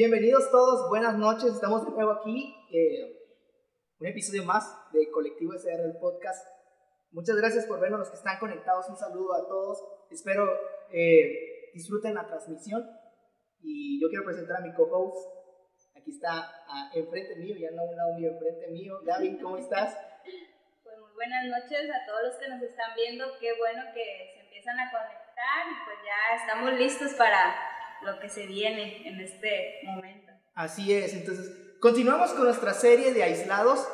Bienvenidos todos, buenas noches, estamos de nuevo aquí, eh, un episodio más de Colectivo SR, el podcast. Muchas gracias por vernos, los que están conectados, un saludo a todos, espero eh, disfruten la transmisión y yo quiero presentar a mi co-host, aquí está ah, enfrente mío, ya no a un lado mío, enfrente mío, Gaby, ¿cómo estás? Pues muy buenas noches a todos los que nos están viendo, qué bueno que se empiezan a conectar y pues ya estamos listos para lo que se viene en este momento. Así es, entonces continuamos con nuestra serie de aislados.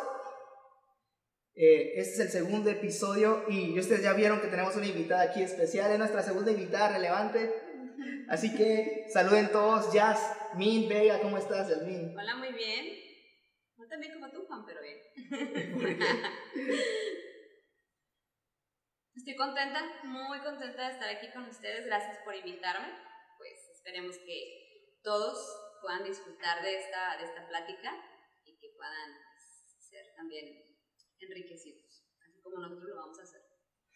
Eh, este es el segundo episodio y ustedes ya vieron que tenemos una invitada aquí especial, es nuestra segunda invitada relevante. Así que saluden todos, Jazz, Min, Vega, ¿cómo estás, Yasmin? Hola, muy bien. No tan bien como tú, Juan, pero bien. Estoy contenta, muy contenta de estar aquí con ustedes. Gracias por invitarme esperemos que todos puedan disfrutar de esta, de esta plática y que puedan ser también enriquecidos, así como nosotros lo vamos a hacer.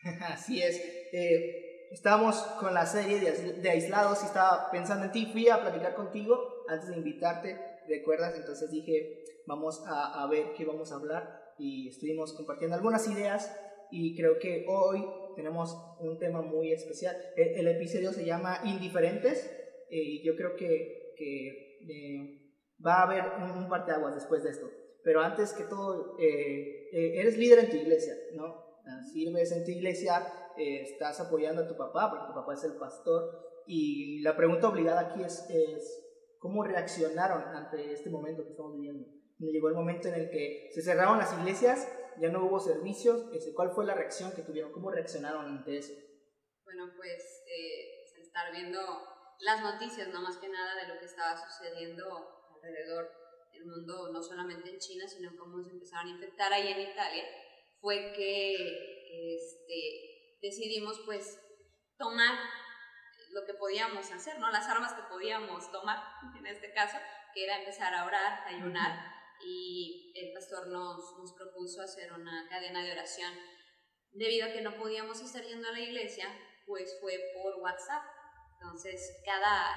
así es. Eh, estábamos con la serie de, de, aislados y estaba pensando en ti. Fui a platicar contigo antes de invitarte, ¿recuerdas? Entonces dije, vamos a, a ver qué vamos a hablar y estuvimos compartiendo algunas ideas y creo que hoy tenemos un tema muy especial. El, el episodio se llama Indiferentes y yo creo que, que eh, va a haber un, un parteaguas después de esto. Pero antes que todo, eh, eh, eres líder en tu iglesia, ¿no? Sirves en tu iglesia, estás apoyando a tu papá, porque tu papá es el pastor. Y la pregunta obligada aquí es, es ¿cómo reaccionaron ante este momento que estamos viviendo? Llegó el momento en el que se cerraron las iglesias, ya no hubo servicios. ¿Cuál fue la reacción que tuvieron? ¿Cómo reaccionaron ante eso? Bueno, pues eh, estar viendo las noticias, no más que nada de lo que estaba sucediendo alrededor del mundo, no solamente en China, sino cómo se empezaron a infectar ahí en Italia, fue que este, decidimos pues tomar lo que podíamos hacer, ¿no? Las armas que podíamos tomar, en este caso, que era empezar a orar, a ayunar, y el pastor nos, nos propuso hacer una cadena de oración. Debido a que no podíamos estar yendo a la iglesia, pues fue por WhatsApp entonces, cada,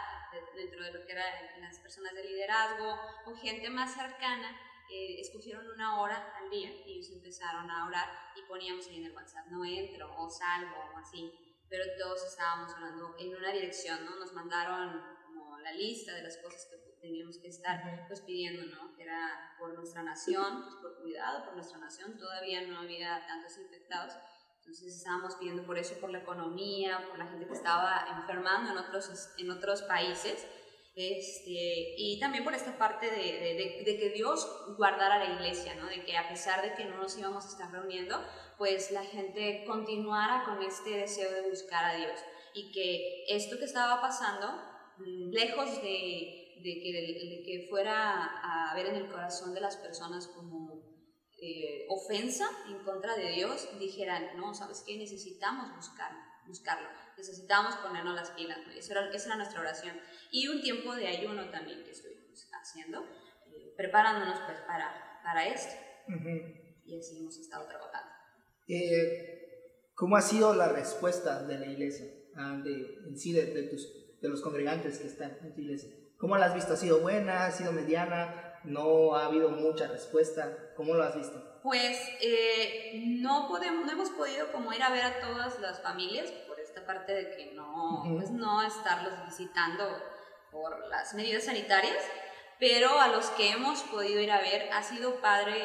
dentro de lo que eran las personas de liderazgo o gente más cercana, eh, escogieron una hora al día y ellos empezaron a orar y poníamos ahí en el WhatsApp, no entro o salgo o así, pero todos estábamos hablando en una dirección, ¿no? Nos mandaron como la lista de las cosas que teníamos que estar pues pidiendo, ¿no? Que era por nuestra nación, pues, por cuidado por nuestra nación, todavía no había tantos infectados, entonces estábamos pidiendo por eso, por la economía, por la gente que estaba enfermando en otros, en otros países. Este, y también por esta parte de, de, de, que Dios guardara la iglesia, ¿no? de que a pesar de que no nos íbamos a estar reuniendo, pues la gente continuara con este deseo de buscar a Dios y que esto que estaba pasando, mm, lejos de, de que, de que fuera a ver en el corazón de las personas como eh, ofensa en contra de Dios, dijeran, no, ¿sabes qué? Necesitamos buscar, buscarlo, necesitamos ponernos las pilas, esa, era, nuestra oración. Y un tiempo de ayuno también que estuvimos haciendo, eh, preparándonos pues para, para esto. Y así hemos estado trabajando. Eh, ¿Cómo ha sido la respuesta de la iglesia, ah, de, en sí, de, de, tus, de los congregantes que están en tu iglesia? ¿Cómo la has visto? ¿Ha sido buena? ¿Ha sido mediana? No ha habido mucha respuesta. ¿Cómo lo has visto? Pues eh, no, podemos, no hemos podido como ir a ver a todas las familias por esta parte de que no, pues no estarlos visitando por las medidas sanitarias, pero a los que hemos podido ir a ver ha sido padre,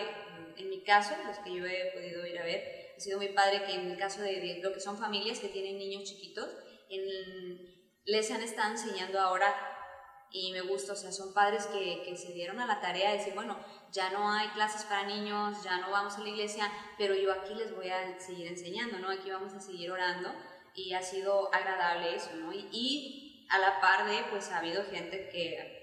en mi caso, los que yo he podido ir a ver, ha sido muy padre que en el caso de, lo que son familias que tienen niños chiquitos, les han estado enseñando ahora y me gusta, o sea, son padres que, que, se dieron a la tarea de decir, bueno, ya no hay clases para niños, ya no vamos a la iglesia, pero yo aquí les voy a seguir enseñando, ¿no? Aquí vamos a seguir orando y ha sido agradable eso, ¿no? Y, y a la par de, pues ha habido gente que,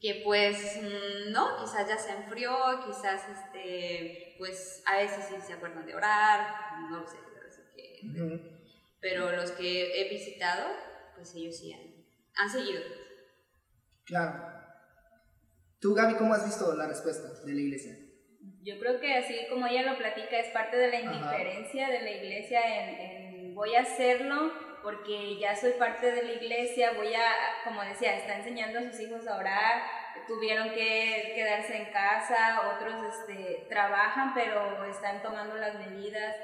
que pues, mm, no, quizás ya se enfrió, quizás, este, pues a veces sí se acuerdan de orar, no lo sé, pero los que he visitado, pues ellos sí han, han seguido. Claro. Tú, Gaby, ¿cómo has visto la respuesta de la iglesia? Yo creo que así como ella lo platica, es parte de la indiferencia de la iglesia en, voy a hacerlo porque ya soy parte de la iglesia, voy a, como decía, está enseñando a sus hijos a orar, tuvieron que quedarse en casa, otros este, trabajan, pero están tomando las medidas,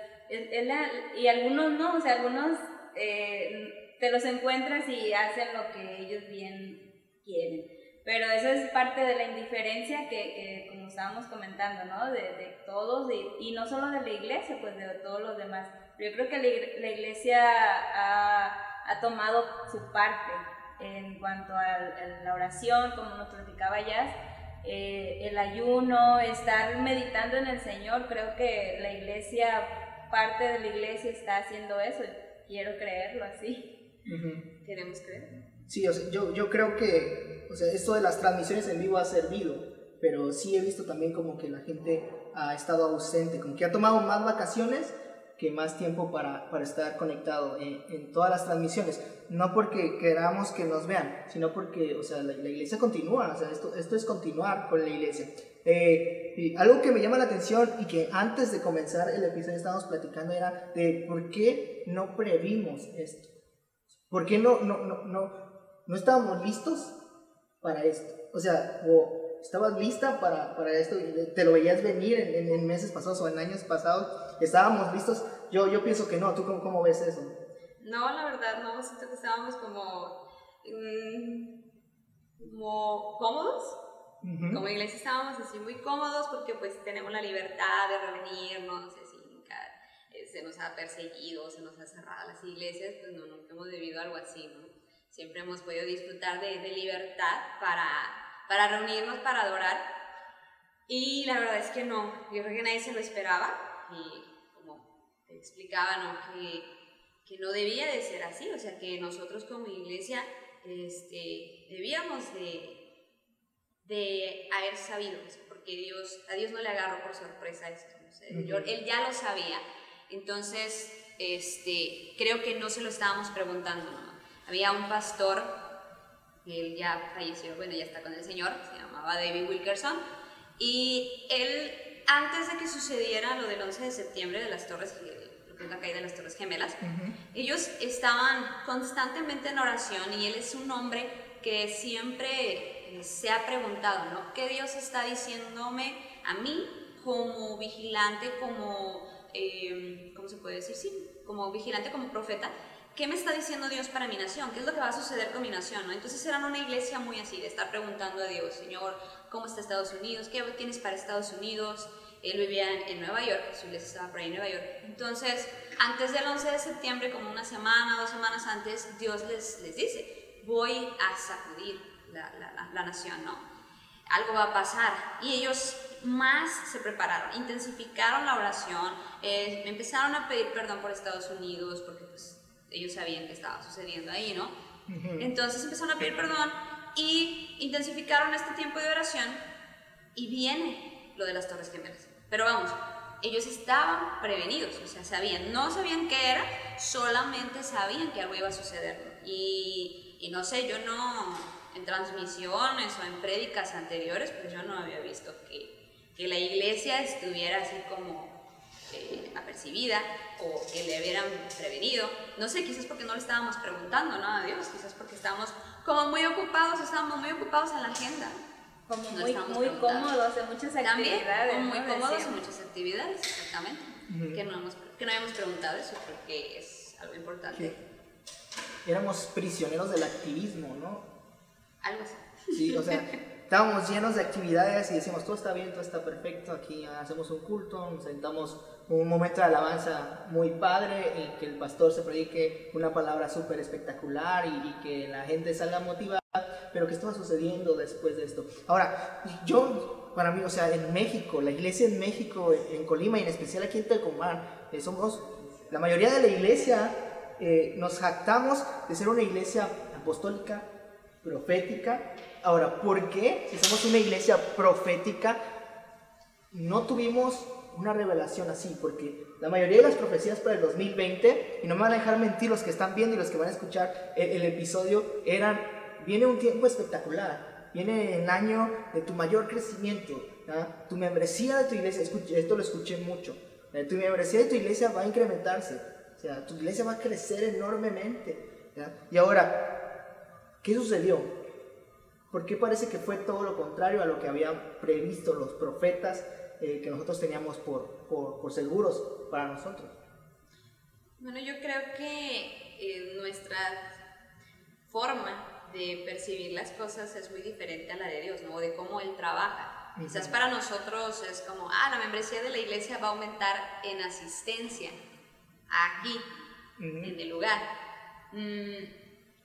y algunos no, o sea, algunos eh, te los encuentras y hacen lo que ellos bien quieren. Pero esa es parte de la indiferencia que, que como estábamos comentando, ¿no? De, de todos, y, y no solo de la iglesia, pues de todos los demás yo creo que la iglesia ha, ha tomado su parte en cuanto a, la oración, como nos platicaba ya, eh, el ayuno, estar meditando en el Señor. Creo que la iglesia, parte de la iglesia está haciendo eso. Quiero creerlo así. ¿Queremos creer? Sí, yo, yo creo que o sea, esto de las transmisiones en vivo ha servido, pero sí he visto también como que la gente ha estado ausente, como que ha tomado más vacaciones que más tiempo para, para estar conectado en, en, todas las transmisiones. No porque queramos que nos vean, sino porque, o sea, la, iglesia continúa, o sea, esto, esto es continuar con la iglesia. Eh, algo que me llama la atención y que antes de comenzar el episodio estábamos platicando era de por qué no previmos esto. ¿Por qué no, no, no, no, no estábamos listos para esto? O sea, o estabas lista para, para esto, te lo veías venir en, en, meses pasados o en años pasados, estábamos listos. Yo, yo pienso que no, ¿tú cómo, cómo ves eso? No, la verdad, no, siento que estábamos como, mm, como cómodos. Como iglesia estábamos así muy cómodos porque pues tenemos la libertad de reunirnos, así, nunca eh, se nos ha perseguido, se nos ha cerrado las iglesias, pues no, nunca hemos vivido algo así, ¿no? Siempre hemos podido disfrutar de, de libertad para para reunirnos, para adorar. Y la verdad es que no, yo creo que nadie se lo esperaba y como te explicaba, ¿no? que, que no debía de ser así, o sea, que nosotros como iglesia este, debíamos de, de haber sabido porque Dios, a Dios no le agarró por sorpresa esto, él ya lo sabía. Entonces, este, creo que no se lo estábamos preguntando. Había un pastor él ya falleció, bueno, ya está con el Señor, se llamaba David Wilkerson, y él, antes de que sucediera lo del 11 de septiembre de las Torres, lo que es la caída de las Torres Gemelas, ellos estaban constantemente en oración y él es un hombre que siempre eh, se ha preguntado, ¿no? ¿Qué Dios está diciéndome a mí como vigilante, como, eh, ¿cómo se puede decir? Sí, como vigilante, como profeta, ¿qué me está diciendo Dios para mi nación? ¿Qué es lo que va a suceder con mi nación? ¿no? Entonces eran una iglesia muy así, de estar preguntando a Dios, Señor, ¿cómo está Estados Unidos? ¿Qué tienes para Estados Unidos? Él vivía en, Nueva York, su iglesia estaba por ahí en Nueva York. Entonces, antes del 11 de septiembre, como una semana, dos semanas antes, Dios les, les dice, voy a sacudir la, la, la, nación, ¿no? Algo va a pasar. Y ellos más se prepararon, intensificaron la oración, eh, empezaron a pedir perdón por Estados Unidos, porque pues ellos sabían que estaba sucediendo ahí, ¿no? Entonces empezaron a pedir perdón y intensificaron este tiempo de oración y viene lo de las Torres Gemelas. Pero vamos, ellos estaban prevenidos, o sea, sabían, no sabían qué era, solamente sabían que algo iba a suceder. Y, y no sé, yo no, en transmisiones o en prédicas anteriores, pues yo no había visto que, que la iglesia estuviera así como eh, apercibida o que le hubieran prevenido. No sé, quizás porque no le estábamos preguntando ¿no? a Dios, quizás porque estábamos como muy ocupados, estábamos muy ocupados en la agenda. Como muy, muy cómodos en muchas actividades. muy cómodos en muchas actividades, exactamente. que, no hemos, que no habíamos preguntado eso porque es algo importante. Éramos prisioneros del activismo, ¿no? Algo así. Sí, o sea, estábamos llenos de actividades y decíamos, todo está bien, todo está perfecto, aquí hacemos un culto, nos sentamos un momento de alabanza muy padre y que el pastor se predique una palabra súper espectacular y, que la gente salga motivada, pero ¿qué estaba sucediendo después de esto? Ahora, yo, para mí, o sea, en México, la iglesia en México, en Colima y en especial aquí en Telcomar, eh, somos, la mayoría de la iglesia eh, nos jactamos de ser una iglesia apostólica, profética. Ahora, ¿por qué? Si somos una iglesia profética, no tuvimos una revelación así, porque la mayoría de las profecías para el 2020, y no me van a dejar mentir los que están viendo y los que van a escuchar el, episodio, eran, viene un tiempo espectacular, viene el año de tu mayor crecimiento, tu membresía de tu iglesia, esto lo escuché mucho, tu membresía de tu iglesia va a incrementarse, sea, tu iglesia va a crecer enormemente. Y ahora, ¿qué sucedió? ¿Por qué parece que fue todo lo contrario a lo que habían previsto los profetas eh, que nosotros teníamos por, por, seguros para nosotros? Bueno, yo creo que eh, nuestra forma de percibir las cosas es muy diferente a la de Dios, ¿no? De cómo Él trabaja. Quizás para nosotros es como, ah, la membresía de la iglesia va a aumentar en asistencia aquí, en el lugar. Mm,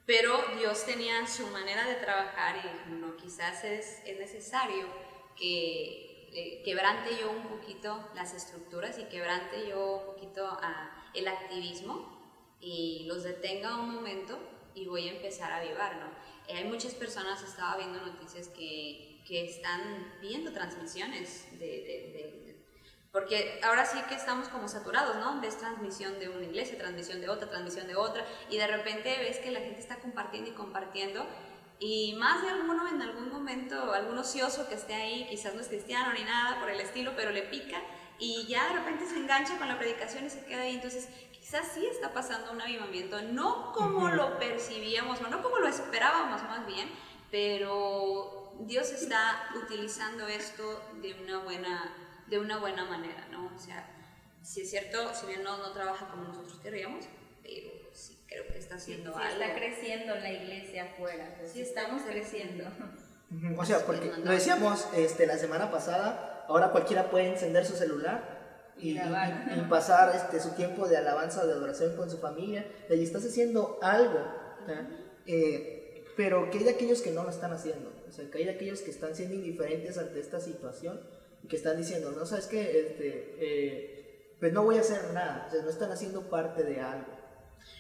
pero Dios tenía su manera de trabajar y no, quizás es, es necesario que eh, quebrante yo un poquito las estructuras y quebrante yo un poquito ah, el activismo y los detenga un momento y voy a empezar a vivar, ¿no? Eh, hay muchas personas, estaba viendo noticias que, que están viendo transmisiones de, de porque ahora sí que estamos como saturados, ¿no? Ves transmisión de una iglesia, transmisión de otra, transmisión de otra, y de repente ves que la gente está compartiendo y compartiendo, y más de alguno en algún momento, algún ocioso que esté ahí, quizás no es cristiano ni nada por el estilo, pero le pica, y ya de repente se engancha con la predicación y se queda ahí. Entonces, quizás sí está pasando un avivamiento, no como lo percibíamos, no como lo esperábamos más bien, pero Dios está utilizando esto de una buena de una buena manera, ¿no? O sea, si es cierto, si bien no, no trabaja como nosotros querríamos, pero sí creo que está haciendo sí, algo. está creciendo la iglesia afuera, sí, estamos creciendo. O sea, porque lo decíamos este, la semana pasada, ahora cualquiera puede encender su celular y, y, pasar este, su tiempo de alabanza de adoración con su familia, y estás haciendo algo, eh, pero que hay de aquellos que no lo están haciendo, o sea, que hay de aquellos que están siendo indiferentes ante esta situación que están diciendo, no sabes qué, este, eh, pues no voy a hacer nada, o sea, no están haciendo parte de algo.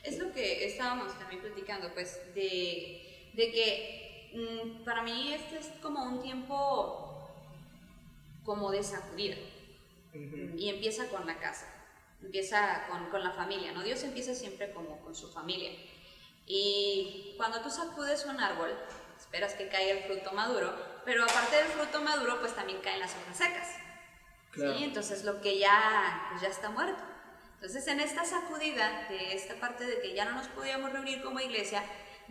Es lo que estábamos también platicando, pues, de, de que mm, para mí este es como un tiempo como de sacudida. Y empieza con la casa, empieza con, con, la familia, ¿no? Dios empieza siempre como con su familia. Y cuando tú sacudes un árbol, esperas que caiga el fruto maduro, pero aparte del fruto maduro, pues también caen las hojas secas. ¿sí? Entonces lo que ya, pues ya está muerto. Entonces en esta sacudida de esta parte de que ya no nos podíamos reunir como iglesia,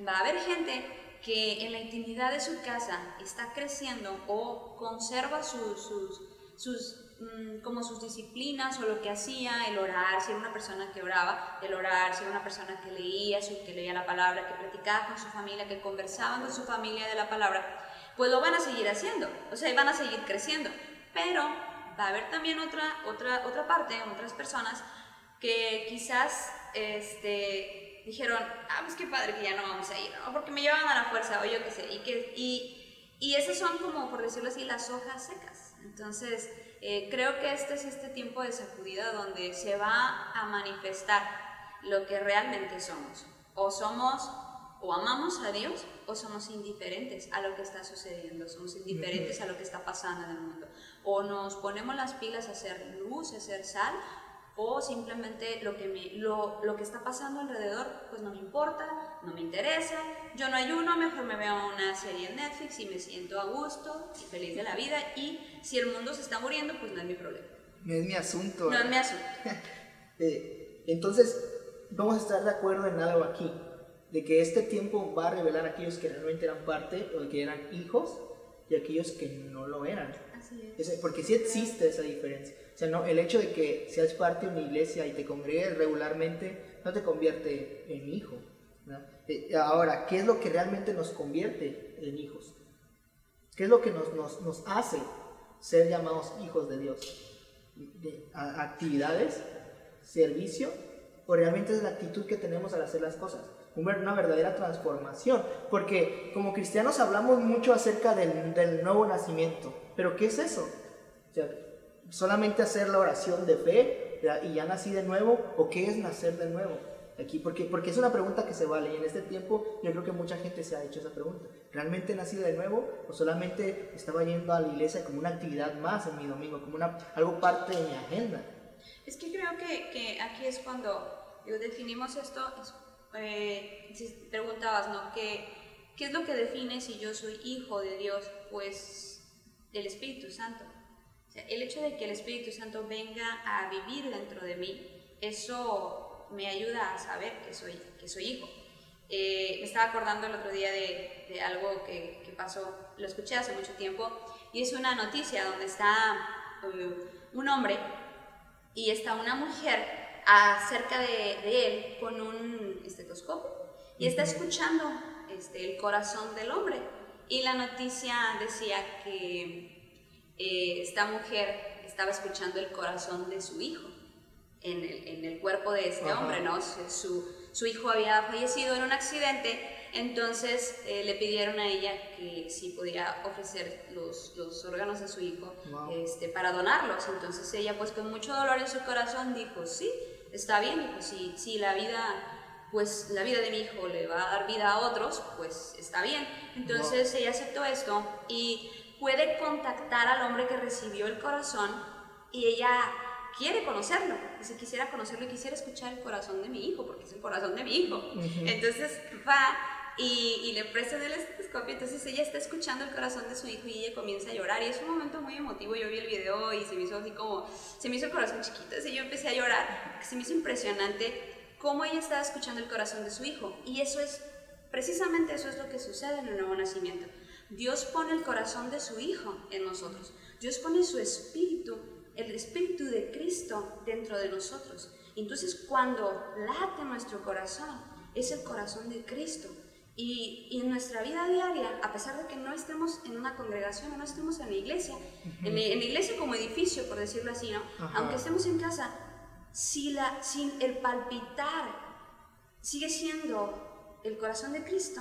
va a haber gente que en la intimidad de su casa está creciendo o conserva sus, sus, sus mm, como sus disciplinas o lo que hacía, el orar, si era una persona que oraba, el orar, si era una persona que leía, que leía la palabra, que platicaba con su familia, que conversaba con su familia de la palabra, pues lo van a seguir haciendo, o sea, van a seguir creciendo. Pero va a haber también otra, otra, otra parte, otras personas que quizás este, dijeron, ah, pues qué padre que ya no vamos a ir, ¿no? porque me llevan a la fuerza, o yo qué sé, y, que, y, y esas son como, por decirlo así, las hojas secas. Entonces, eh, creo que este es este tiempo de sacudida donde se va a manifestar lo que realmente somos. O somos o amamos a Dios o somos indiferentes a lo que está sucediendo, somos indiferentes a lo que está pasando en el mundo. O nos ponemos las pilas a hacer luz, a hacer sal, o simplemente lo que, me, lo, lo, que está pasando alrededor pues no me importa, no me interesa, yo no ayuno, mejor me veo una serie en Netflix y me siento a gusto y feliz de la vida y si el mundo se está muriendo pues no es mi problema. No es mi asunto. No es mi asunto. Eh, entonces, vamos a estar de acuerdo en algo aquí de que este tiempo va a revelar a aquellos que realmente eran parte o que eran hijos y aquellos que no lo eran. Así es. Porque sí existe esa diferencia. O sea, no, el hecho de que seas parte de una iglesia y te congregues regularmente no te convierte en hijo. Eh, ahora, ¿qué es lo que realmente nos convierte en hijos? ¿Qué es lo que nos, nos, nos hace ser llamados hijos de Dios? De, ¿Actividades? ¿Servicio? ¿O realmente es la actitud que tenemos al hacer las cosas? Una verdadera transformación. Porque como cristianos hablamos mucho acerca del, del nuevo nacimiento. Pero ¿qué es eso? O sea, solamente hacer la oración de fe y ya nací de nuevo. ¿O qué es nacer de nuevo? Aquí, porque, porque es una pregunta que se vale y en este tiempo yo creo que mucha gente se ha hecho esa pregunta. ¿Realmente nací de nuevo o solamente estaba yendo a la iglesia como una actividad más en mi domingo, como una, algo parte de mi agenda? Es que creo que, que aquí es cuando definimos esto, eh, si preguntabas, ¿no? ¿Qué, ¿Qué es lo que define si yo soy hijo de Dios? Pues el Espíritu Santo. el hecho de que el Espíritu Santo venga a vivir dentro de mí, eso me ayuda a saber que soy, que soy hijo. Eh, me estaba acordando el otro día de, de algo que, que, pasó, lo escuché hace mucho tiempo, y es una noticia donde está eh, un hombre y está una mujer acerca de, de él con un estetoscopio y está escuchando este, el corazón del hombre. Y la noticia decía que eh, esta mujer estaba escuchando el corazón de su hijo en el, en el cuerpo de este hombre, ¿no? Su, su, hijo había fallecido en un accidente, entonces eh, le pidieron a ella que si podía ofrecer los, los órganos de su hijo este, para donarlos. Entonces ella pues con mucho dolor en su corazón dijo, sí, está bien, dijo, si, si la vida pues la vida de mi hijo le va a dar vida a otros, pues está bien. Entonces ella aceptó esto y puede contactar al hombre que recibió el corazón y ella quiere conocerlo. Dice, quisiera conocerlo y quisiera escuchar el corazón de mi hijo, porque es el corazón de mi hijo. Entonces va y, y, le presta el estetoscopio, entonces ella está escuchando el corazón de su hijo y ella comienza a llorar y es un momento muy emotivo, yo vi el video y se me hizo así como, se me hizo el corazón chiquito, así yo empecé a llorar, se me hizo impresionante cómo ella estaba escuchando el corazón de su hijo. Y eso es, precisamente eso es lo que sucede en el nuevo nacimiento. Dios pone el corazón de su hijo en nosotros. Dios pone su espíritu, el espíritu de Cristo dentro de nosotros. Entonces cuando late nuestro corazón, es el corazón de Cristo. Y, en nuestra vida diaria, a pesar de que no estemos en una congregación, no estemos en la iglesia, en, la, iglesia como edificio, por decirlo así, ¿no? aunque estemos en casa, si, la, el palpitar sigue siendo el corazón de Cristo,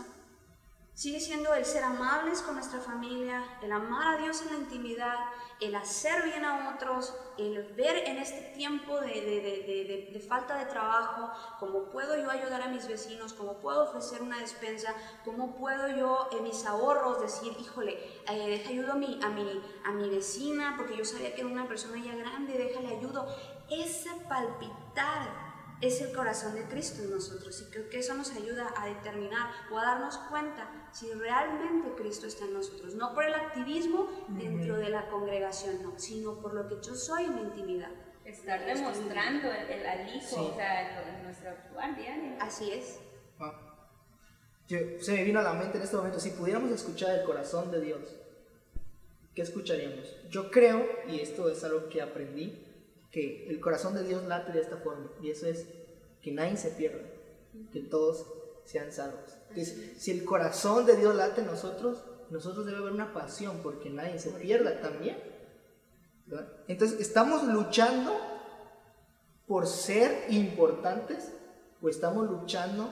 sigue siendo el ser amables con nuestra familia, el amar a Dios en la intimidad, el hacer bien a otros, el ver en este tiempo de, de, de, falta de trabajo cómo puedo yo ayudar a mis vecinos, cómo puedo ofrecer una despensa, cómo puedo yo en mis ahorros decir, híjole, eh, ayudo a mi, a, mi, a mi vecina porque yo sabía que era una persona ya grande, déjale ayudo ese palpitar es el corazón de Cristo en nosotros y creo que eso nos ayuda a determinar o a darnos cuenta si realmente Cristo está en nosotros, no por el activismo dentro de la congregación, no, sino por lo que yo soy en mi intimidad. Estar demostrando el, al Hijo, o sea, en nuestro diario. Así es. Ah. se me vino a la mente en este momento, si pudiéramos escuchar el corazón de Dios, ¿qué escucharíamos? Yo creo, y esto es algo que aprendí, que el corazón de Dios late de esta forma, y eso es que nadie se pierda, que todos sean salvos. Entonces, si el corazón de Dios late en nosotros, nosotros debe haber una pasión porque nadie se pierda también. Entonces, ¿estamos luchando por ser importantes o estamos luchando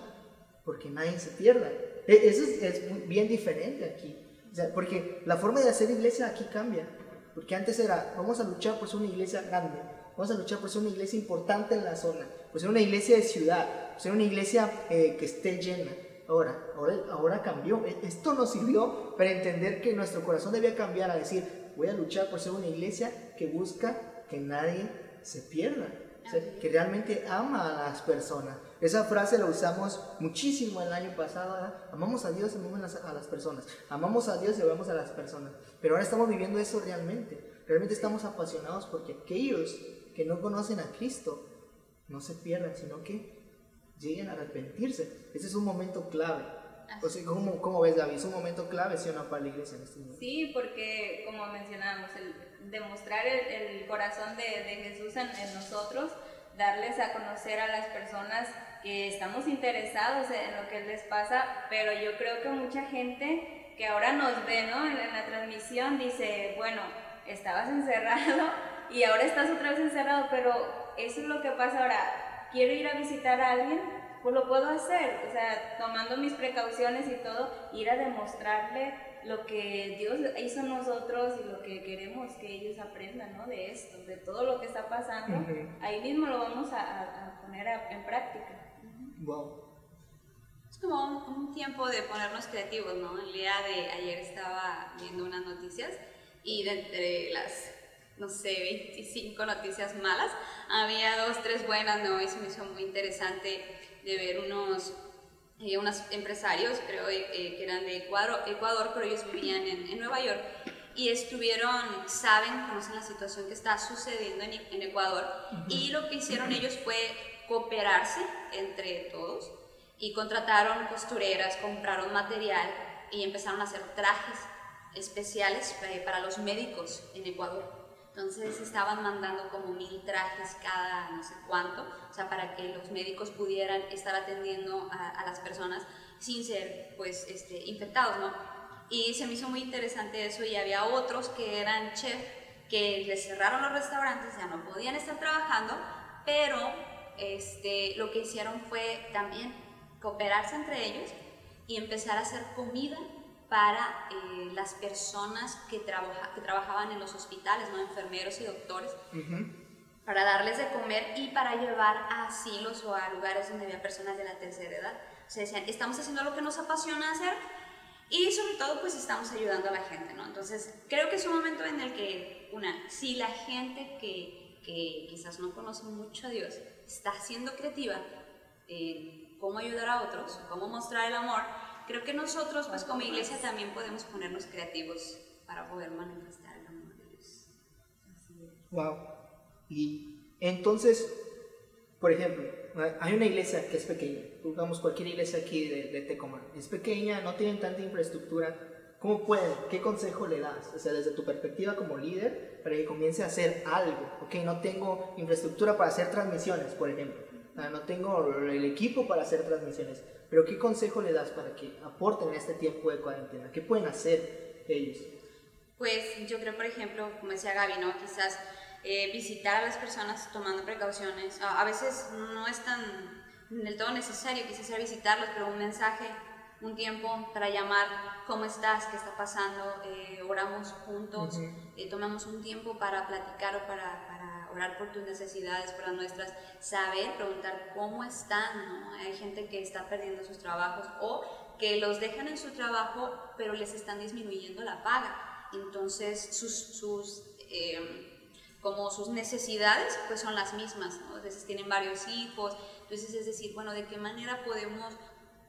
porque nadie se pierda? E, eso es, bien diferente aquí. porque la forma de hacer iglesia aquí cambia. Porque antes era, vamos a luchar por ser una iglesia grande, Vamos a luchar por ser una iglesia importante en la zona, por ser una iglesia de ciudad, por ser una iglesia eh, que esté llena. Ahora, ahora, ahora cambió. E, esto nos sirvió para entender que nuestro corazón debía cambiar a decir, voy a luchar por ser una iglesia que busca que nadie se pierda, que realmente ama a las personas. Esa frase la usamos muchísimo el año pasado. Amamos a Dios y amamos a las personas. Amamos a Dios y amamos a las personas. Pero ahora estamos viviendo eso realmente. Realmente estamos apasionados porque aquellos que no conocen a Cristo no se pierdan, sino que lleguen a arrepentirse. Ese es un momento clave. O sea, ¿cómo, ¿cómo, ves, David? ¿Es un momento clave, sí o no, para la iglesia en este momento? Sí, porque, como mencionábamos, el demostrar el, corazón de, de Jesús en, en, nosotros, darles a conocer a las personas que estamos interesados en lo que les pasa, pero yo creo que mucha gente que ahora nos ve, ¿no? En, en la transmisión dice, bueno, estabas encerrado y ahora estás otra vez encerrado, pero eso es lo que pasa ahora. Quiero ir a visitar a alguien, pues lo puedo hacer, o sea, tomando mis precauciones y todo, ir a demostrarle lo que Dios hizo en nosotros y lo que queremos que ellos aprendan, ¿no? De esto, de todo lo que está pasando, ahí mismo lo vamos a, poner en práctica. Wow. Es como un, tiempo de ponernos creativos, ¿no? El día de ayer estaba viendo unas noticias y de entre las no sé, 25 noticias malas, había dos, tres buenas, ¿no? Y se me hizo muy interesante de ver unos, eh, unos empresarios, creo eh, que eran de Ecuador, Ecuador, pero ellos vivían en, en, Nueva York. Y estuvieron, saben, conocen la situación que está sucediendo en, en Ecuador. Y lo que hicieron ellos fue cooperarse entre todos y contrataron costureras, compraron material y empezaron a hacer trajes especiales eh, para los médicos en Ecuador. Entonces estaban mandando como mil trajes cada no sé cuánto, o sea, para que los médicos pudieran estar atendiendo a, las personas sin ser pues este, infectados, ¿no? Y se me hizo muy interesante eso y había otros que eran chef que les cerraron los restaurantes, ya no podían estar trabajando, pero este, lo que hicieron fue también cooperarse entre ellos y empezar a hacer comida para eh, las personas que, trabaja, que trabajaban en los hospitales, ¿no? enfermeros y doctores, para darles de comer y para llevar a asilos o a lugares donde había personas de la tercera edad. O sea, decían, estamos haciendo lo que nos apasiona hacer y sobre todo pues estamos ayudando a la gente, ¿no? Entonces creo que es un momento en el que, una, si la gente que, que quizás no conoce mucho a Dios está siendo creativa en cómo ayudar a otros, cómo mostrar el amor, creo que nosotros, pues como iglesia, también podemos ponernos creativos para poder manifestar el amor de Dios. Wow. Y entonces, por ejemplo, hay una iglesia que es pequeña, digamos cualquier iglesia aquí de, de Tecomán, es pequeña, no tienen tanta infraestructura. ¿Cómo pueden? ¿Qué consejo le das? O sea, desde tu perspectiva como líder, para que comience a hacer algo. Ok, no tengo infraestructura para hacer transmisiones, por ejemplo. No tengo el equipo para hacer transmisiones. Pero ¿qué consejo le das para que aporten en este tiempo de cuarentena? ¿Qué pueden hacer ellos? Pues yo creo, por ejemplo, como decía Gaby, ¿no? quizás eh, visitar a las personas tomando precauciones. A, veces no es tan del todo necesario quizás visitarlos, pero un mensaje, un tiempo para llamar, ¿cómo estás? ¿Qué está pasando? Eh, oramos juntos, eh, tomamos un tiempo para platicar o para orar por tus necesidades, por las nuestras, saber, preguntar cómo están, ¿no? Hay gente que está perdiendo sus trabajos o que los dejan en su trabajo, pero les están disminuyendo la paga. Entonces, sus, sus eh, como sus necesidades, pues son las mismas, ¿no? A veces tienen varios hijos, entonces es decir, bueno, ¿de qué manera podemos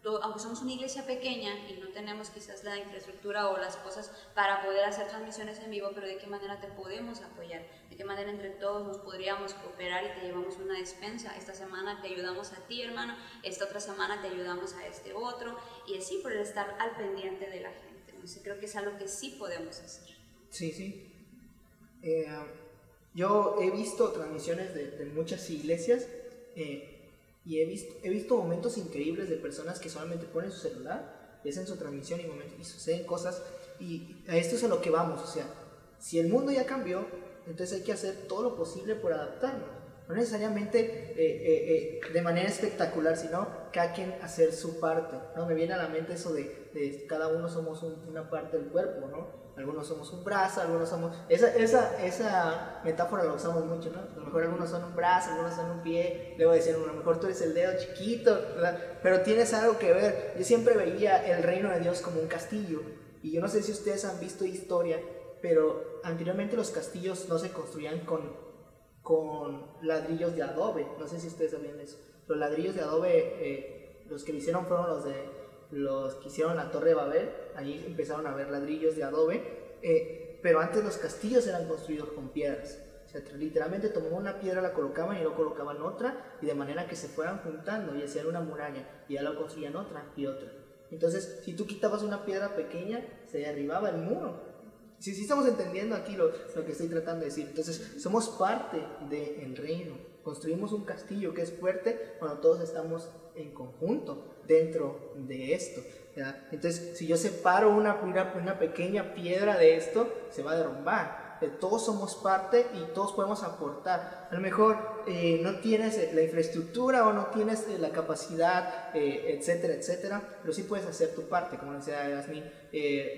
aunque somos una iglesia pequeña y no tenemos quizás la infraestructura o las cosas para poder hacer transmisiones en vivo, pero de qué manera te podemos apoyar, de qué manera entre todos nos podríamos cooperar y te llevamos una despensa. Esta semana te ayudamos a ti, hermano, esta otra semana te ayudamos a este otro, y así por estar al pendiente de la gente. Entonces creo que es algo que sí podemos hacer. Sí, sí. Eh, yo he visto transmisiones de, muchas iglesias. Eh, y he visto, he visto momentos increíbles de personas que solamente ponen su celular, hacen su transmisión y, momentos, y suceden cosas. Y a esto es a lo que vamos. O sea, si el mundo ya cambió, entonces hay que hacer todo lo posible por adaptarnos. No necesariamente eh, eh, eh, de manera espectacular, sino cada quien hacer su parte. ¿no? Me viene a la mente eso de, de cada uno somos una parte del cuerpo, ¿no? algunos somos un brazo, algunos somos... Esa, esa, esa metáfora la usamos mucho, ¿no? A lo mejor algunos son un brazo, algunos son un pie, luego decir, a lo mejor tú eres el dedo chiquito, ¿verdad? Pero tienes algo que ver. Yo siempre veía el reino de Dios como un castillo, y yo no sé si ustedes han visto historia, pero anteriormente los castillos no se construían con, con ladrillos de adobe, no sé si ustedes sabían eso. Los ladrillos de adobe, eh, los que lo hicieron fueron los de los que hicieron la Torre de Babel, ahí empezaron a ver ladrillos de adobe, eh, pero antes los castillos eran construidos con piedras. O sea, literalmente tomaban una piedra, la colocaban y luego colocaban otra, y de manera que se fueran juntando y hacían una muralla, y ya lo construían otra y otra. Entonces, si tú quitabas una piedra pequeña, se derribaba el muro. Si sí, estamos entendiendo aquí lo, lo, que estoy tratando de decir. Entonces, somos parte del reino. Construimos un castillo que es fuerte cuando todos estamos en conjunto dentro de esto. Entonces, si yo separo una, una, pequeña piedra de esto, se va a derrumbar. Todos somos parte y todos podemos aportar. A lo mejor eh, no tienes eh, la infraestructura o no tienes eh, la capacidad, etcétera, etcétera, pero sí puedes hacer tu parte, como decía Yasmin.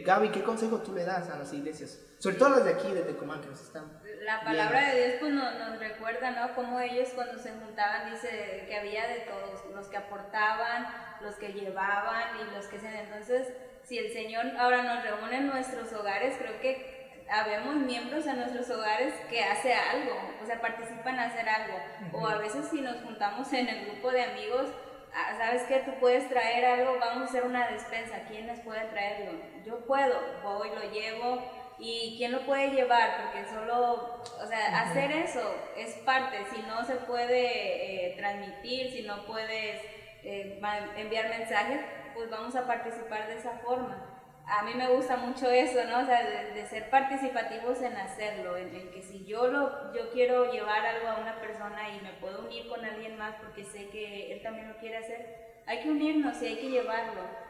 Gaby, ¿qué consejo tú le das a las iglesias? Sobre todo las de aquí, de Tecomán, que nos están la palabra de Dios pues nos, recuerda, ¿no? Como ellos cuando se juntaban dice que había de todos, los que aportaban, los que llevaban y los que se... Entonces, si el Señor ahora nos reúne en nuestros hogares, creo que habemos miembros en nuestros hogares que hace algo, o sea, participan en hacer algo. O a veces si nos juntamos en el grupo de amigos, ah, ¿sabes qué? Tú puedes traer algo, vamos a hacer una despensa, ¿quiénes pueden traerlo? Yo puedo, voy, lo llevo, ¿Y quién lo puede llevar? Porque solo, o sea, hacer eso es parte. Si no se puede eh, transmitir, si no puedes eh, enviar mensajes, pues vamos a participar de esa forma. A mí me gusta mucho eso, ¿no? O sea, de, ser participativos en hacerlo, en, que si yo, lo, yo quiero llevar algo a una persona y me puedo unir con alguien más porque sé que él también lo quiere hacer, hay que unirnos y hay que llevarlo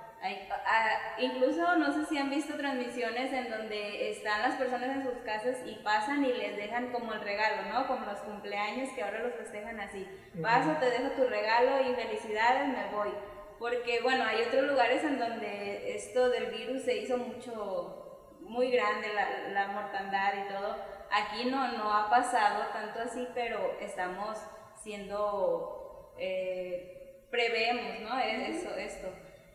incluso no sé si han visto transmisiones en donde están las personas en sus casas y pasan y les dejan como el regalo, ¿no? Como los cumpleaños que ahora los festejan así. Paso, te dejo tu regalo y felicidades, me voy. Porque bueno, hay otros lugares en donde esto del virus se hizo mucho, muy grande, la, la mortandad y todo. Aquí no, no ha pasado tanto así, pero estamos siendo, eh, prevemos, ¿no? Eso, esto.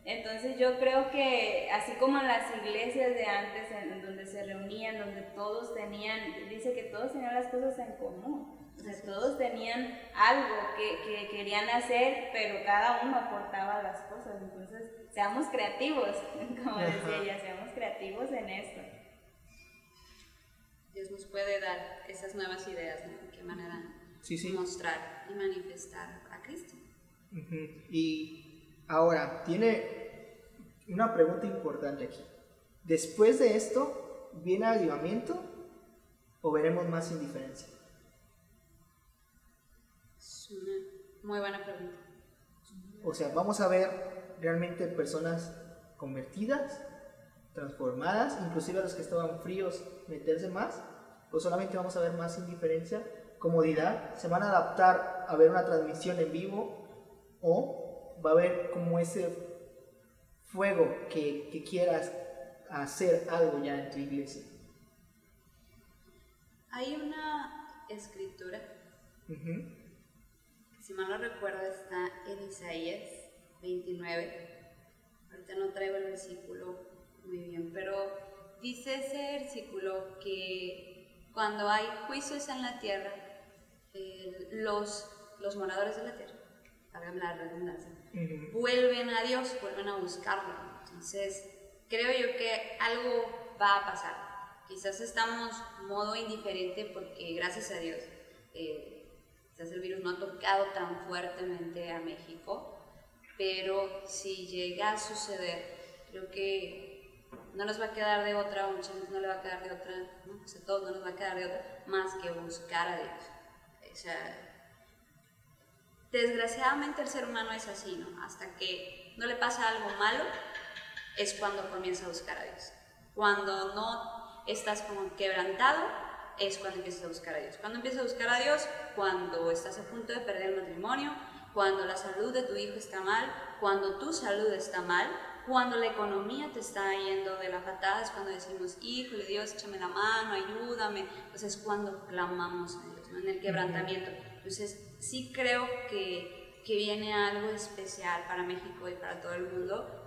Entonces yo creo que así como en las iglesias de antes, en donde se reunían, donde todos tenían, dice que todos tenían las cosas en común, o sea, todos tenían algo que, que querían hacer, pero cada uno aportaba las cosas. Entonces, seamos creativos, como decía ella, seamos creativos en esto. Dios nos puede dar esas nuevas ideas, ¿no? De qué manera mostrar y manifestar a Cristo. Y Ahora, tiene una pregunta importante aquí. Después de esto, ¿viene avivamiento o veremos más indiferencia? Muy buena pregunta. O sea, vamos a ver realmente personas convertidas, transformadas, inclusive a los que estaban fríos meterse más, o solamente vamos a ver más indiferencia, comodidad, se van a adaptar a ver una transmisión en vivo o va a haber como ese fuego que, que quieras hacer algo ya en tu iglesia. Hay una escritura, si mal no recuerdo está en Isaías 29, ahorita no traigo el versículo muy bien, pero dice ese versículo que cuando hay juicios en la tierra, los, los moradores de la tierra, hágame la redundancia, vuelven a Dios, vuelven a buscarlo. Entonces, creo yo que algo va a pasar. Quizás estamos modo indiferente porque gracias a Dios, eh, quizás el virus no ha tocado tan fuertemente a México, pero si llega a suceder, creo que no nos va a quedar de otra, mucha no le va a quedar de otra, ¿no? todos no nos va a quedar de otra, más que buscar a Dios. O sea, Desgraciadamente el ser humano es así, ¿no? Hasta que no le pasa algo malo, es cuando comienza a buscar a Dios. Cuando no estás como quebrantado, es cuando empiezas a buscar a Dios. Cuando empiezas a buscar a Dios, cuando estás a punto de perder el matrimonio, cuando la salud de tu hijo está mal, cuando tu salud está mal, cuando la economía te está yendo de la patada, es cuando decimos, híjole Dios, échame la mano, ayúdame. Entonces es cuando clamamos a Dios, ¿no? en el quebrantamiento. Entonces sí creo que, que, viene algo especial para México y para todo el mundo.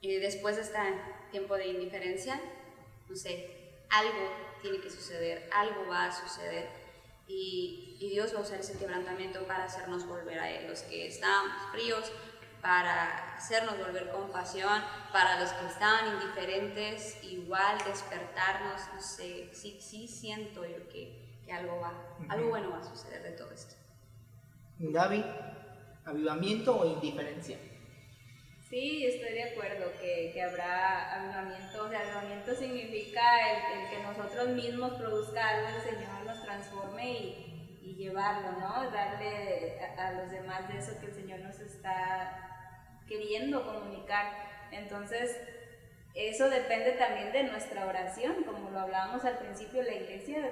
Y después de este tiempo de indiferencia, no sé, algo tiene que suceder, algo va a suceder. Y, y Dios va a usar ese quebrantamiento para hacernos volver a Él. Los que estamos fríos, para hacernos volver con pasión, para los que estaban indiferentes, igual despertarnos, no sé, sí, sí siento yo que, que algo, va, algo bueno va a suceder de todo esto. Gaby, avivamiento o indiferencia. Sí, estoy de acuerdo que, que habrá avivamiento. O sea, avivamiento significa el, que nosotros mismos produzca algo, el Señor nos transforme y, y llevarlo, ¿no? Darle a, a, los demás de eso que el Señor nos está queriendo comunicar. Entonces, eso depende también de nuestra oración, como lo hablábamos al principio, la iglesia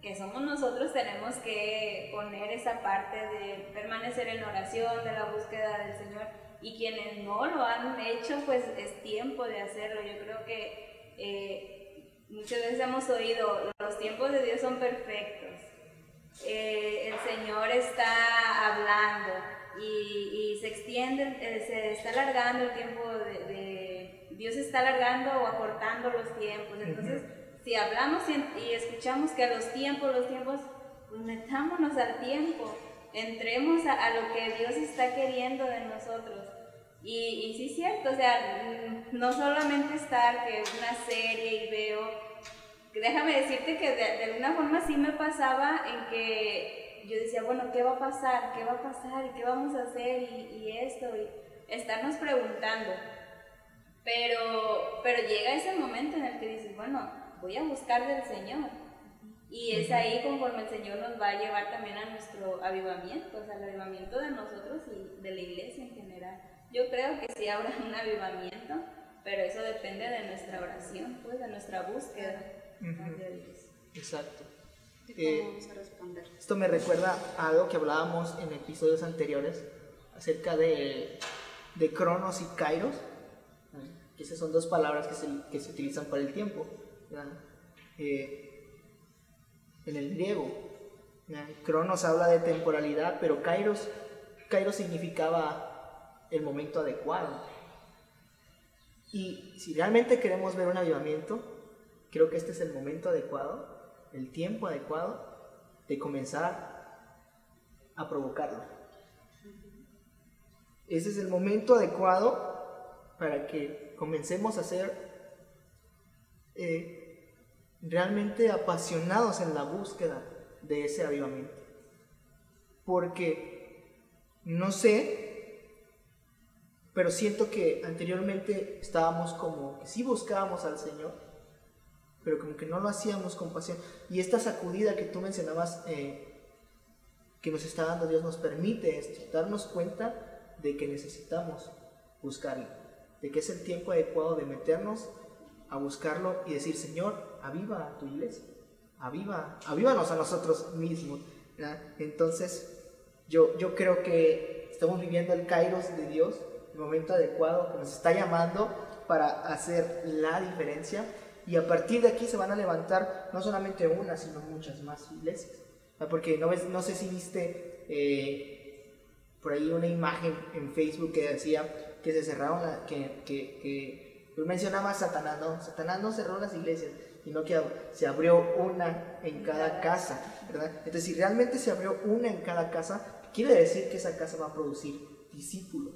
que somos nosotros, tenemos que poner esa parte de permanecer en oración, de la búsqueda del Señor. Y quienes no lo han hecho, pues es tiempo de hacerlo. Yo creo que eh, muchas veces hemos oído, los tiempos de Dios son perfectos. Eh, el Señor está hablando y, se extiende, eh, se está alargando el tiempo de, Dios está alargando o acortando los tiempos. Entonces, si hablamos y, escuchamos que los tiempos, los tiempos, pues metámonos al tiempo, entremos a, lo que Dios está queriendo de nosotros. Y, y sí es cierto, o sea, mm, no solamente estar que una serie y veo, déjame decirte que de, alguna forma sí me pasaba en que yo decía, bueno, ¿qué va a pasar? ¿Qué va a pasar? ¿Qué vamos a hacer? Y, y esto, y estarnos preguntando. Pero, pero llega ese momento en el que dices, bueno, voy a buscar del Señor. Y es ahí conforme el Señor nos va a llevar también a nuestro avivamiento, o sea, al avivamiento de nosotros y de la iglesia en general. Yo creo que sí habrá un avivamiento, pero eso depende de nuestra oración, pues de nuestra búsqueda Exacto. Eh, responder? Esto me recuerda a algo que hablábamos en episodios anteriores acerca de, de Cronos y Kairos, que esas son dos palabras que se, que se utilizan para el tiempo. Eh, en el griego, Cronos habla de temporalidad, pero Kairos, Kairos significaba el momento adecuado. Y si realmente queremos ver un avivamiento, Creo que este es el momento adecuado, el tiempo adecuado de comenzar a provocarlo. Ese es el momento adecuado para que comencemos a ser eh, realmente apasionados en la búsqueda de ese avivamiento. Porque no sé, pero siento que anteriormente estábamos como que sí buscábamos al Señor, pero como que no lo hacíamos con pasión. Y esta sacudida que tú mencionabas, eh, que nos está dando Dios, nos permite esto, darnos cuenta de que necesitamos buscarlo, de que es el tiempo adecuado de meternos a buscarlo y decir, Señor, aviva tu iglesia, aviva, avívanos a nosotros mismos. Entonces, yo, yo creo que estamos viviendo el kairos de Dios, momento adecuado que nos está llamando para hacer la diferencia y a partir de aquí se van a levantar no solamente una, sino muchas más iglesias. Porque no, ves, no sé si viste eh, por ahí una imagen en Facebook que decía que se cerraron, que, que, que pues mencionaba a Satanás, no, Satanás no cerró las iglesias, sino que se abrió una en cada casa, ¿verdad? Entonces, si realmente se abrió una en cada casa, quiere decir que esa casa va a producir discípulos.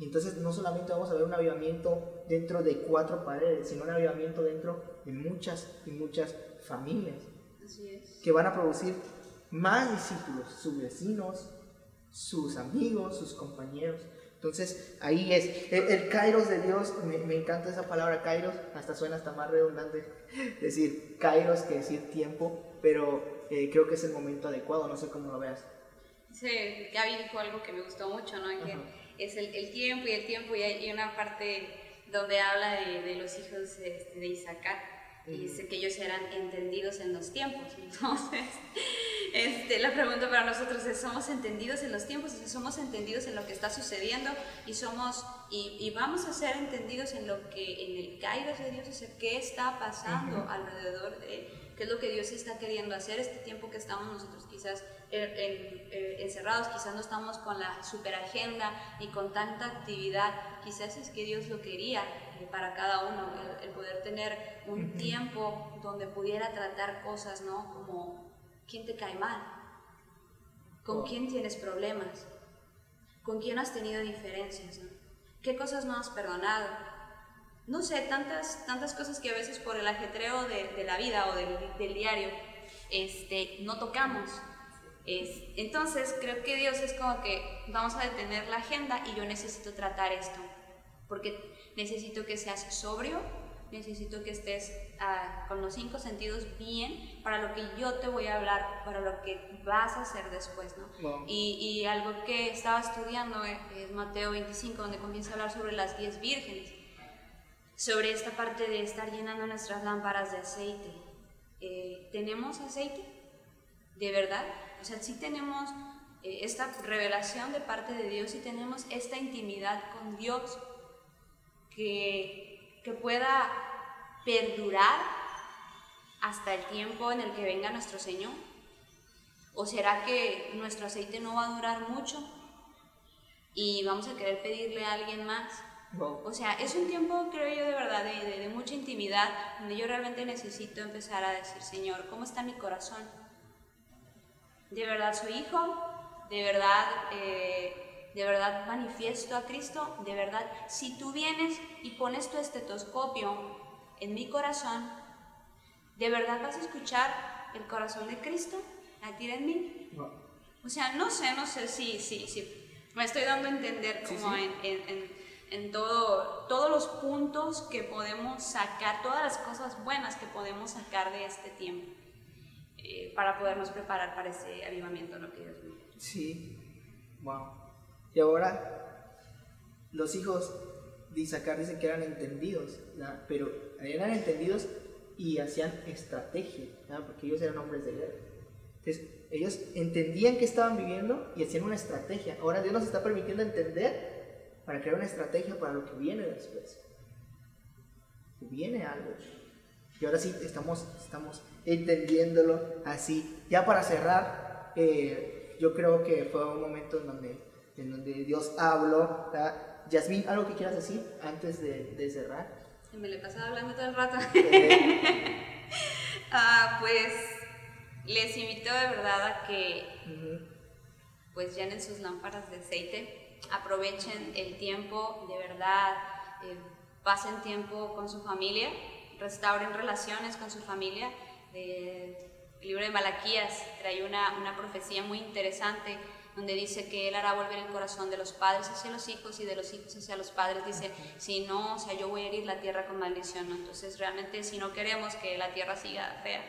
Y entonces no solamente vamos a ver un avivamiento dentro de cuatro paredes, sino un avivamiento dentro de muchas y muchas familias. Que van a producir más discípulos, sus vecinos, sus amigos, sus compañeros. Entonces ahí es, el, kairos de Dios, me, encanta esa palabra kairos, hasta suena hasta más redundante decir kairos que decir tiempo, pero eh, creo que es el momento adecuado, no sé cómo lo veas. Sí, Gaby dijo algo que me gustó mucho, ¿no? Es el, el, tiempo y el tiempo y hay una parte donde habla de, de los hijos este, de Isaac y dice que ellos eran entendidos en los tiempos. Entonces, este, la pregunta para nosotros es, ¿somos entendidos en los tiempos? ¿Somos entendidos en lo que está sucediendo? Y, somos, y, y vamos a ser entendidos en lo que, en el kairos de Dios, o qué está pasando alrededor de él qué es lo que Dios está queriendo hacer este tiempo que estamos nosotros quizás eh, encerrados, quizás no estamos con la super agenda y con tanta actividad, quizás es que Dios lo quería eh, para cada uno, el, poder tener un tiempo donde pudiera tratar cosas, ¿no? Como, ¿quién te cae mal? ¿Con oh. quién tienes problemas? ¿Con quién has tenido diferencias? ¿Qué cosas no has perdonado? No sé, tantas, tantas cosas que a veces por el ajetreo de, la vida o del, diario este, no tocamos. Es, entonces creo que Dios es como que vamos a detener la agenda y yo necesito tratar esto, porque necesito que seas sobrio, necesito que estés ah, con los cinco sentidos bien para lo que yo te voy a hablar, para lo que vas a hacer después, ¿no? Y, y, algo que estaba estudiando es Mateo 25, donde comienza a hablar sobre las diez vírgenes sobre esta parte de estar llenando nuestras lámparas de aceite. Eh, ¿Tenemos aceite? ¿De verdad? O sea, si tenemos eh, esta revelación de parte de Dios, y tenemos esta intimidad con Dios que, que pueda perdurar hasta el tiempo en el que venga nuestro Señor. ¿O será que nuestro aceite no va a durar mucho y vamos a querer pedirle a alguien más? O sea, es un tiempo, creo yo, de verdad, de, de, mucha intimidad, donde yo realmente necesito empezar a decir, Señor, ¿cómo está mi corazón? ¿De verdad soy hijo? ¿De verdad, eh, ¿De verdad manifiesto a Cristo? ¿De verdad? Si tú vienes y pones tu estetoscopio en mi corazón, ¿De verdad vas a escuchar el corazón de Cristo latir en mí? O sea, no sé, no sé si, sí, sí, me estoy dando a entender como En, en, en, todo, todos los puntos que podemos sacar, todas las cosas buenas que podemos sacar de este tiempo eh, para podernos preparar para ese avivamiento, lo que Dios Sí, wow. Y ahora, los hijos de Isaacar dicen que eran entendidos, pero eran entendidos y hacían estrategia, porque ellos eran hombres de guerra. Entonces, ellos entendían que estaban viviendo y hacían una estrategia. Ahora Dios nos está permitiendo entender para crear una estrategia para lo que viene después. Viene algo. Y ahora sí estamos, estamos entendiéndolo así. Ya para cerrar, eh, yo creo que fue un momento en donde, en donde Dios habló. Yasmin, ¿algo que quieras decir antes de, de cerrar? Me le pasaba hablando todo el rato. ah, pues les invito de verdad a que pues llenen sus lámparas de aceite, aprovechen el tiempo, de verdad, eh, pasen tiempo con su familia, restauren relaciones con su familia. el libro de Malaquías trae una, una profecía muy interesante donde dice que Él hará volver el corazón de los padres hacia los hijos y de los hijos hacia los padres. Dice, si no, o sea, yo voy a herir la tierra con maldición. Entonces, realmente, si no queremos que la tierra siga fea,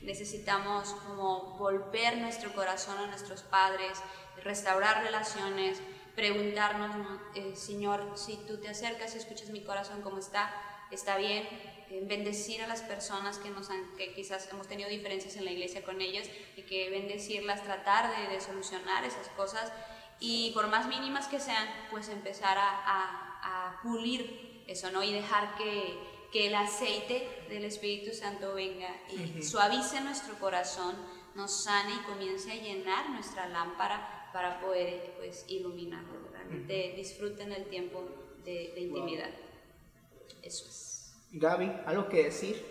necesitamos como volver nuestro corazón a nuestros padres, restaurar relaciones, preguntarnos, eh, Señor, si tú te acercas y escuchas mi corazón como está, está bien, eh, bendecir a las personas que, nos han, que quizás hemos tenido diferencias en la iglesia con ellas y que bendecirlas, tratar de, de solucionar esas cosas y por más mínimas que sean, pues empezar a, a, a pulir eso, ¿no? Y dejar que, que el aceite del Espíritu Santo venga y suavice nuestro corazón, nos sane y comience a llenar nuestra lámpara para poder pues, iluminarlo. Realmente disfruten el tiempo de, intimidad. Eso es. Gaby, ¿algo que decir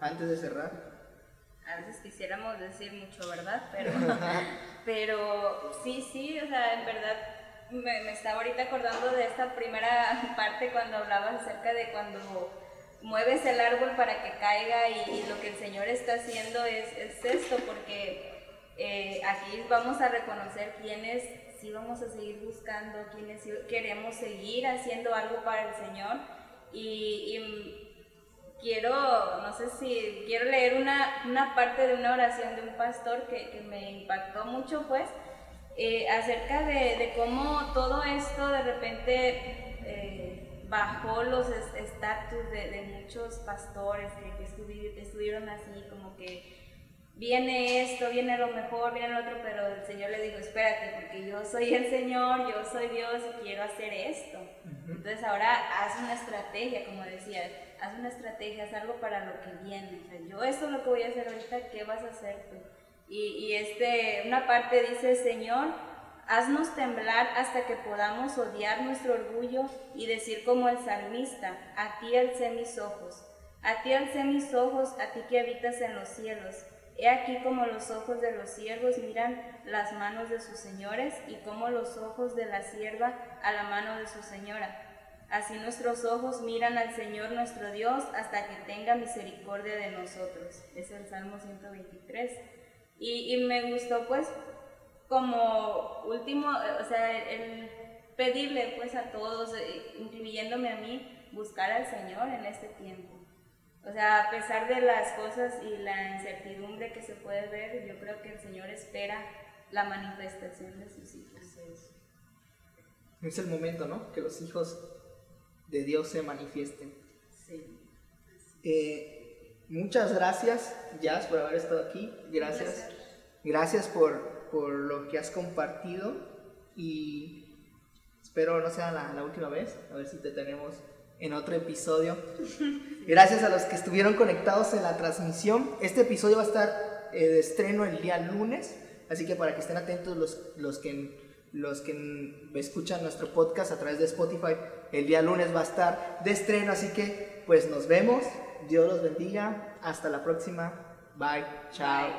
antes de cerrar? A veces quisiéramos decir mucho, ¿verdad? Pero, pero sí, sí, o sea, en verdad me, me estaba ahorita acordando de esta primera parte cuando hablabas acerca de cuando mueves el árbol para que caiga y, lo que el Señor está haciendo es, es esto, porque eh, aquí vamos a reconocer quiénes sí vamos a seguir buscando, quiénes queremos seguir haciendo algo para el Señor. Y, quiero, no sé si, quiero leer una, una, parte de una oración de un pastor que, que me impactó mucho, pues, eh, acerca de, de, cómo todo esto de repente... Eh, bajó los estatus de, muchos pastores que, estuvieron así, como que viene esto, viene lo mejor, viene lo otro, pero el Señor le dijo, espérate, porque yo soy el Señor, yo soy Dios y quiero hacer esto. Entonces ahora haz una estrategia, como decía, haz una estrategia, haz algo para lo que viene. yo esto es lo que voy a hacer ahorita, ¿qué vas a hacer tú? Y, y este, una parte dice, Señor, Haznos temblar hasta que podamos odiar nuestro orgullo y decir como el salmista, a ti alcé mis ojos, a ti alcé mis ojos, a ti que habitas en los cielos. He aquí como los ojos de los siervos miran las manos de sus señores y como los ojos de la sierva a la mano de su señora. Así nuestros ojos miran al Señor nuestro Dios hasta que tenga misericordia de nosotros. Es el Salmo 123. Y, me gustó pues como último, o sea, el pedirle pues a todos, eh, incluyéndome a mí, buscar al Señor en este tiempo. O sea, a pesar de las cosas y la incertidumbre que se puede ver, yo creo que el Señor espera la manifestación de sus hijos. Es el momento, ¿no? Que los hijos de Dios se manifiesten. Sí. Eh, muchas gracias, Jazz, por haber estado aquí. Gracias. Gracias por, por lo que has compartido y espero no sea la, última vez, a ver si te tenemos en otro episodio. Gracias a los que estuvieron conectados en la transmisión. Este episodio va a estar eh, de estreno el día lunes, así que para que estén atentos los, los, que, los que escuchan nuestro podcast a través de Spotify, el día lunes va a estar de estreno, así que pues nos vemos. Dios los bendiga. Hasta la próxima. Bye. Chao.